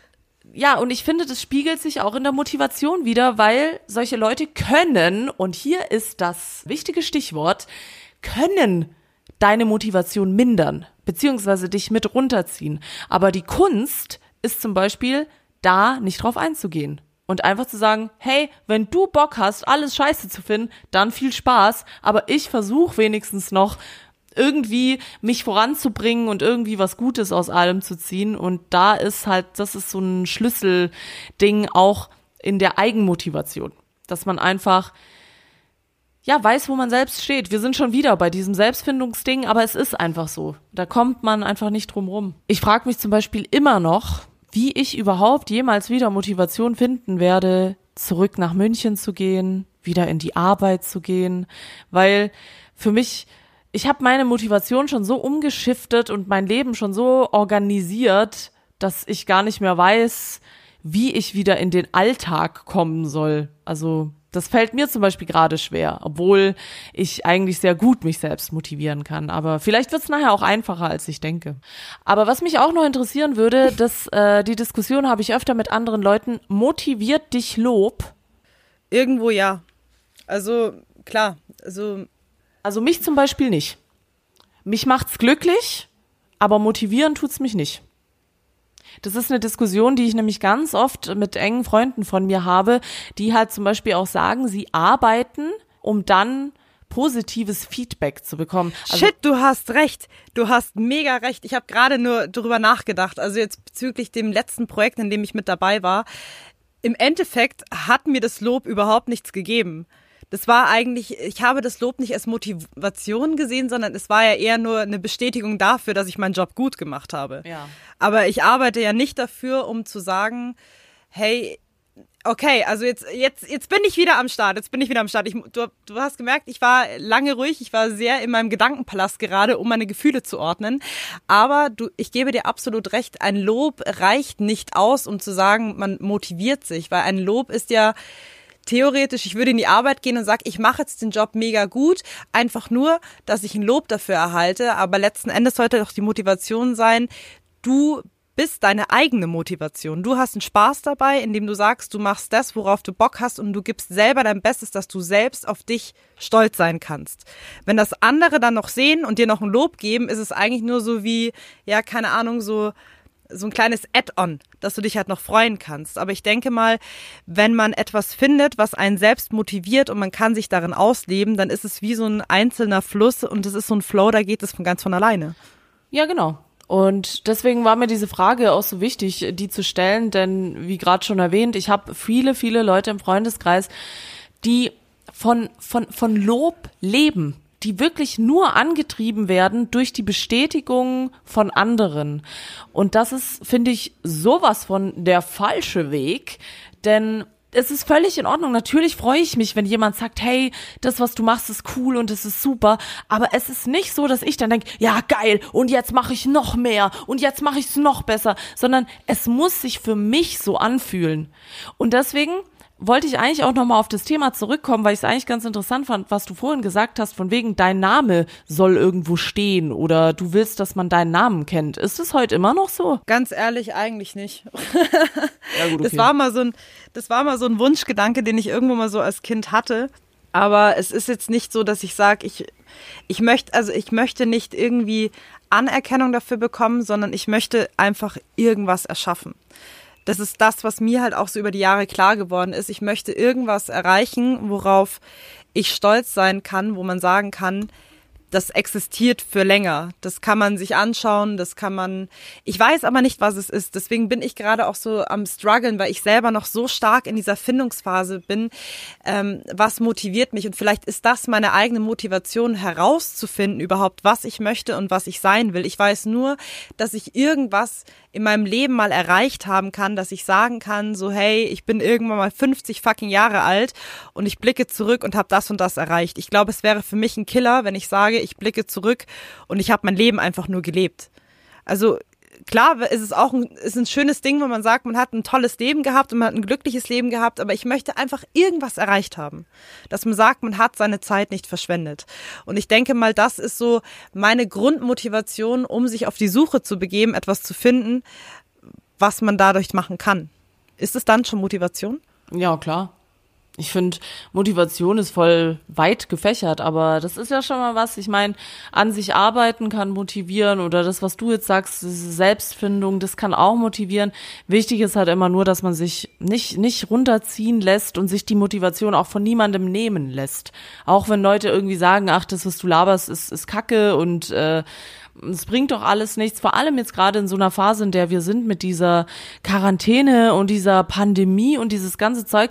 ja, und ich finde, das spiegelt sich auch in der Motivation wieder, weil solche Leute können, und hier ist das wichtige Stichwort, können deine Motivation mindern, beziehungsweise dich mit runterziehen. Aber die Kunst ist zum Beispiel, da nicht drauf einzugehen. Und einfach zu sagen, hey, wenn du Bock hast, alles scheiße zu finden, dann viel Spaß, aber ich versuche wenigstens noch irgendwie mich voranzubringen und irgendwie was Gutes aus allem zu ziehen. Und da ist halt, das ist so ein Schlüsselding auch in der Eigenmotivation, dass man einfach ja, weiß, wo man selbst steht. Wir sind schon wieder bei diesem Selbstfindungsding, aber es ist einfach so. Da kommt man einfach nicht drum rum. Ich frage mich zum Beispiel immer noch, wie ich überhaupt jemals wieder Motivation finden werde, zurück nach München zu gehen, wieder in die Arbeit zu gehen, weil für mich ich habe meine Motivation schon so umgeschiftet und mein Leben schon so organisiert, dass ich gar nicht mehr weiß, wie ich wieder in den Alltag kommen soll. Also das fällt mir zum Beispiel gerade schwer, obwohl ich eigentlich sehr gut mich selbst motivieren kann. Aber vielleicht wird es nachher auch einfacher, als ich denke. Aber was mich auch noch interessieren würde, [laughs] dass äh, die Diskussion habe ich öfter mit anderen Leuten. Motiviert dich Lob? Irgendwo ja. Also klar, also also mich zum Beispiel nicht. Mich macht's glücklich, aber motivieren tut's mich nicht. Das ist eine Diskussion, die ich nämlich ganz oft mit engen Freunden von mir habe, die halt zum Beispiel auch sagen, sie arbeiten um dann positives Feedback zu bekommen. Also Shit, du hast recht. Du hast mega recht. Ich habe gerade nur darüber nachgedacht. Also jetzt bezüglich dem letzten Projekt, in dem ich mit dabei war. Im Endeffekt hat mir das Lob überhaupt nichts gegeben. Das war eigentlich, ich habe das Lob nicht als Motivation gesehen, sondern es war ja eher nur eine Bestätigung dafür, dass ich meinen Job gut gemacht habe. Ja. Aber ich arbeite ja nicht dafür, um zu sagen, hey, Okay, also jetzt, jetzt, jetzt bin ich wieder am Start. Jetzt bin ich wieder am Start. Ich, du, du hast gemerkt, ich war lange ruhig. Ich war sehr in meinem Gedankenpalast gerade, um meine Gefühle zu ordnen. Aber du, ich gebe dir absolut recht. Ein Lob reicht nicht aus, um zu sagen, man motiviert sich, weil ein Lob ist ja, theoretisch, ich würde in die Arbeit gehen und sage, ich mache jetzt den Job mega gut, einfach nur, dass ich ein Lob dafür erhalte. Aber letzten Endes sollte doch die Motivation sein, du bist deine eigene Motivation. Du hast einen Spaß dabei, indem du sagst, du machst das, worauf du Bock hast und du gibst selber dein Bestes, dass du selbst auf dich stolz sein kannst. Wenn das andere dann noch sehen und dir noch ein Lob geben, ist es eigentlich nur so wie, ja, keine Ahnung, so so ein kleines Add-on, dass du dich halt noch freuen kannst. Aber ich denke mal, wenn man etwas findet, was einen selbst motiviert und man kann sich darin ausleben, dann ist es wie so ein einzelner Fluss und es ist so ein Flow, da geht es von ganz von alleine. Ja, genau. Und deswegen war mir diese Frage auch so wichtig, die zu stellen, denn wie gerade schon erwähnt, ich habe viele, viele Leute im Freundeskreis, die von, von, von Lob leben, die wirklich nur angetrieben werden durch die Bestätigung von anderen. Und das ist, finde ich, sowas von der falsche Weg, denn es ist völlig in Ordnung. Natürlich freue ich mich, wenn jemand sagt, hey, das, was du machst, ist cool und es ist super. Aber es ist nicht so, dass ich dann denke, ja, geil, und jetzt mache ich noch mehr und jetzt mache ich es noch besser, sondern es muss sich für mich so anfühlen. Und deswegen wollte ich eigentlich auch nochmal auf das Thema zurückkommen, weil ich es eigentlich ganz interessant fand, was du vorhin gesagt hast, von wegen dein Name soll irgendwo stehen oder du willst, dass man deinen Namen kennt. Ist es heute immer noch so? Ganz ehrlich, eigentlich nicht. [laughs] Ja, gut, okay. Das war mal so ein, das war mal so ein Wunschgedanke, den ich irgendwo mal so als Kind hatte. Aber es ist jetzt nicht so, dass ich sage, ich, ich möchte, also ich möchte nicht irgendwie Anerkennung dafür bekommen, sondern ich möchte einfach irgendwas erschaffen das ist das, was mir halt auch so über die Jahre klar geworden ist. Ich möchte irgendwas erreichen, worauf ich stolz sein kann, wo man sagen kann, das existiert für länger. Das kann man sich anschauen, das kann man. Ich weiß aber nicht, was es ist. Deswegen bin ich gerade auch so am struggeln, weil ich selber noch so stark in dieser Findungsphase bin. Ähm, was motiviert mich? Und vielleicht ist das meine eigene Motivation herauszufinden überhaupt, was ich möchte und was ich sein will. Ich weiß nur, dass ich irgendwas in meinem Leben mal erreicht haben kann, dass ich sagen kann, so hey, ich bin irgendwann mal 50 fucking Jahre alt und ich blicke zurück und habe das und das erreicht. Ich glaube, es wäre für mich ein Killer, wenn ich sage, ich blicke zurück und ich habe mein Leben einfach nur gelebt. Also klar ist es auch ein, ist ein schönes Ding, wenn man sagt, man hat ein tolles Leben gehabt und man hat ein glückliches Leben gehabt, aber ich möchte einfach irgendwas erreicht haben. Dass man sagt, man hat seine Zeit nicht verschwendet. Und ich denke mal, das ist so meine Grundmotivation, um sich auf die Suche zu begeben, etwas zu finden, was man dadurch machen kann. Ist es dann schon Motivation? Ja, klar. Ich finde, Motivation ist voll weit gefächert, aber das ist ja schon mal was. Ich meine, an sich arbeiten kann motivieren oder das, was du jetzt sagst, Selbstfindung, das kann auch motivieren. Wichtig ist halt immer nur, dass man sich nicht, nicht runterziehen lässt und sich die Motivation auch von niemandem nehmen lässt. Auch wenn Leute irgendwie sagen, ach, das, was du laberst, ist, ist Kacke und äh, es bringt doch alles nichts, vor allem jetzt gerade in so einer Phase, in der wir sind mit dieser Quarantäne und dieser Pandemie und dieses ganze Zeug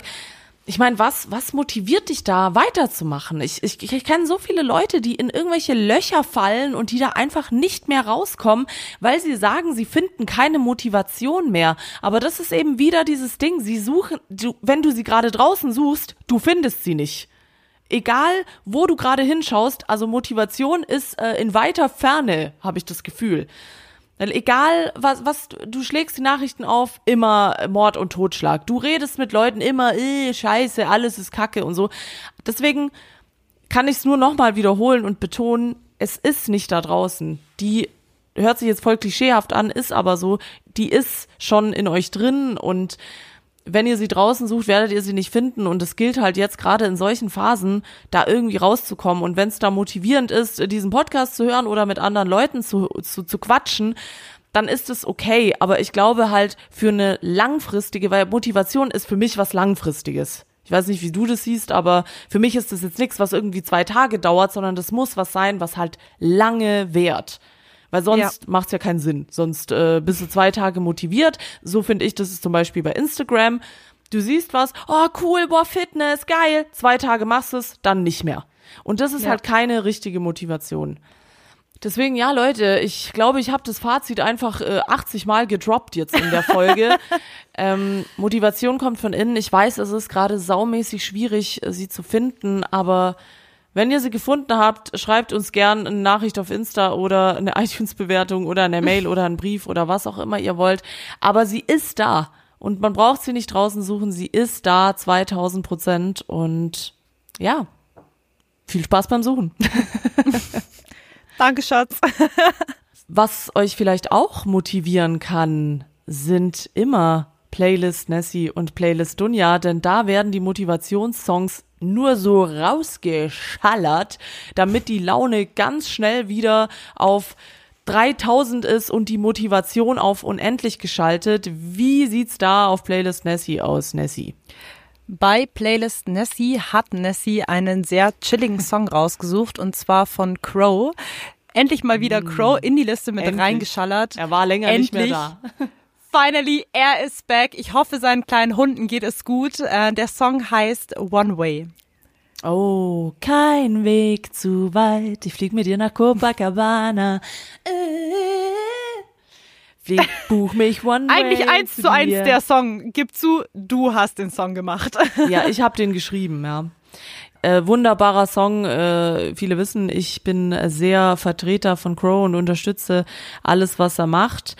ich meine, was, was motiviert dich da weiterzumachen? Ich, ich, ich kenne so viele Leute, die in irgendwelche Löcher fallen und die da einfach nicht mehr rauskommen, weil sie sagen, sie finden keine Motivation mehr. Aber das ist eben wieder dieses Ding. Sie suchen, du, wenn du sie gerade draußen suchst, du findest sie nicht. Egal, wo du gerade hinschaust, also Motivation ist äh, in weiter Ferne, habe ich das Gefühl. Egal, was, was, du schlägst die Nachrichten auf, immer Mord und Totschlag. Du redest mit Leuten immer, äh, scheiße, alles ist Kacke und so. Deswegen kann ich es nur nochmal wiederholen und betonen, es ist nicht da draußen. Die hört sich jetzt voll klischeehaft an, ist aber so, die ist schon in euch drin und wenn ihr sie draußen sucht, werdet ihr sie nicht finden. Und es gilt halt jetzt gerade in solchen Phasen, da irgendwie rauszukommen. Und wenn es da motivierend ist, diesen Podcast zu hören oder mit anderen Leuten zu, zu, zu quatschen, dann ist es okay. Aber ich glaube halt für eine langfristige, weil Motivation ist für mich was Langfristiges. Ich weiß nicht, wie du das siehst, aber für mich ist das jetzt nichts, was irgendwie zwei Tage dauert, sondern das muss was sein, was halt lange währt. Weil sonst ja. macht's ja keinen Sinn. Sonst äh, bist du zwei Tage motiviert. So finde ich, das ist zum Beispiel bei Instagram. Du siehst was, oh cool, boah, Fitness, geil. Zwei Tage machst es, dann nicht mehr. Und das ist ja. halt keine richtige Motivation. Deswegen, ja, Leute, ich glaube, ich habe das Fazit einfach äh, 80 Mal gedroppt jetzt in der Folge. [laughs] ähm, Motivation kommt von innen. Ich weiß, es ist gerade saumäßig schwierig, äh, sie zu finden, aber wenn ihr sie gefunden habt, schreibt uns gern eine Nachricht auf Insta oder eine [laughs] iTunes-Bewertung oder eine Mail oder einen Brief oder was auch immer ihr wollt. Aber sie ist da. Und man braucht sie nicht draußen suchen. Sie ist da, 2000 Prozent. Und ja, viel Spaß beim Suchen. [laughs] Danke, Schatz. [laughs] Was euch vielleicht auch motivieren kann, sind immer Playlist Nessie und Playlist Dunja, denn da werden die Motivationssongs nur so rausgeschallert, damit die Laune ganz schnell wieder auf 3000 ist und die Motivation auf unendlich geschaltet. Wie sieht's da auf Playlist Nessie aus, Nessie? Bei Playlist Nessie hat Nessie einen sehr chilligen [laughs] Song rausgesucht und zwar von Crow. Endlich mal wieder Crow in die Liste mit Endlich. reingeschallert. Er war länger Endlich. nicht mehr da. Finally, er ist back. Ich hoffe, seinen kleinen Hunden geht es gut. Äh, der Song heißt One Way. Oh, kein Weg zu weit. Ich flieg mit dir nach Copacabana. Äh, Flieg, buch mich One [laughs] Way. Eigentlich eins zu eins der Song. Gib zu, du hast den Song gemacht. Ja, ich habe den geschrieben, ja. Äh, wunderbarer Song. Äh, viele wissen, ich bin sehr Vertreter von Crow und unterstütze alles, was er macht.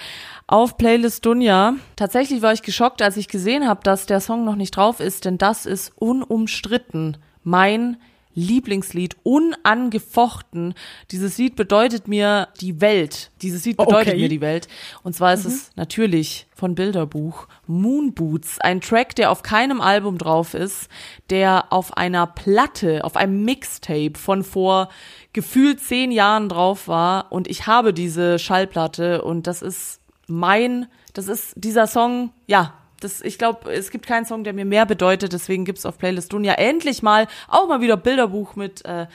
Auf Playlist Dunja. Tatsächlich war ich geschockt, als ich gesehen habe, dass der Song noch nicht drauf ist, denn das ist unumstritten mein Lieblingslied, unangefochten. Dieses Lied bedeutet mir die Welt. Dieses Lied bedeutet okay. mir die Welt. Und zwar ist mhm. es natürlich von Bilderbuch Moon Boots, ein Track, der auf keinem Album drauf ist, der auf einer Platte, auf einem Mixtape von vor gefühlt zehn Jahren drauf war. Und ich habe diese Schallplatte und das ist mein, das ist dieser Song, ja, das, ich glaube, es gibt keinen Song, der mir mehr bedeutet, deswegen gibt's auf Playlist Dunja endlich mal auch mal wieder Bilderbuch mit äh,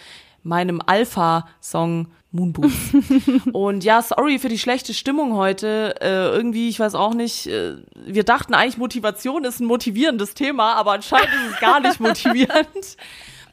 meinem Alpha-Song Moonboots. [laughs] und ja, sorry für die schlechte Stimmung heute. Äh, irgendwie, ich weiß auch nicht, äh, wir dachten eigentlich, Motivation ist ein motivierendes Thema, aber anscheinend ist es gar nicht [laughs] motivierend.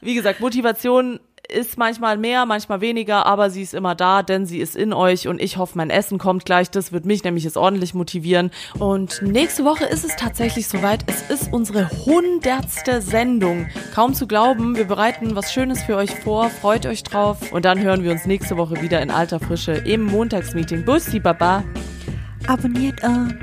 Wie gesagt, Motivation ist manchmal mehr, manchmal weniger, aber sie ist immer da, denn sie ist in euch und ich hoffe, mein Essen kommt gleich. Das wird mich nämlich jetzt ordentlich motivieren. Und nächste Woche ist es tatsächlich soweit. Es ist unsere hundertste Sendung. Kaum zu glauben, wir bereiten was Schönes für euch vor. Freut euch drauf. Und dann hören wir uns nächste Woche wieder in alter Frische im Montagsmeeting. Bussi, Baba. Abonniert uns.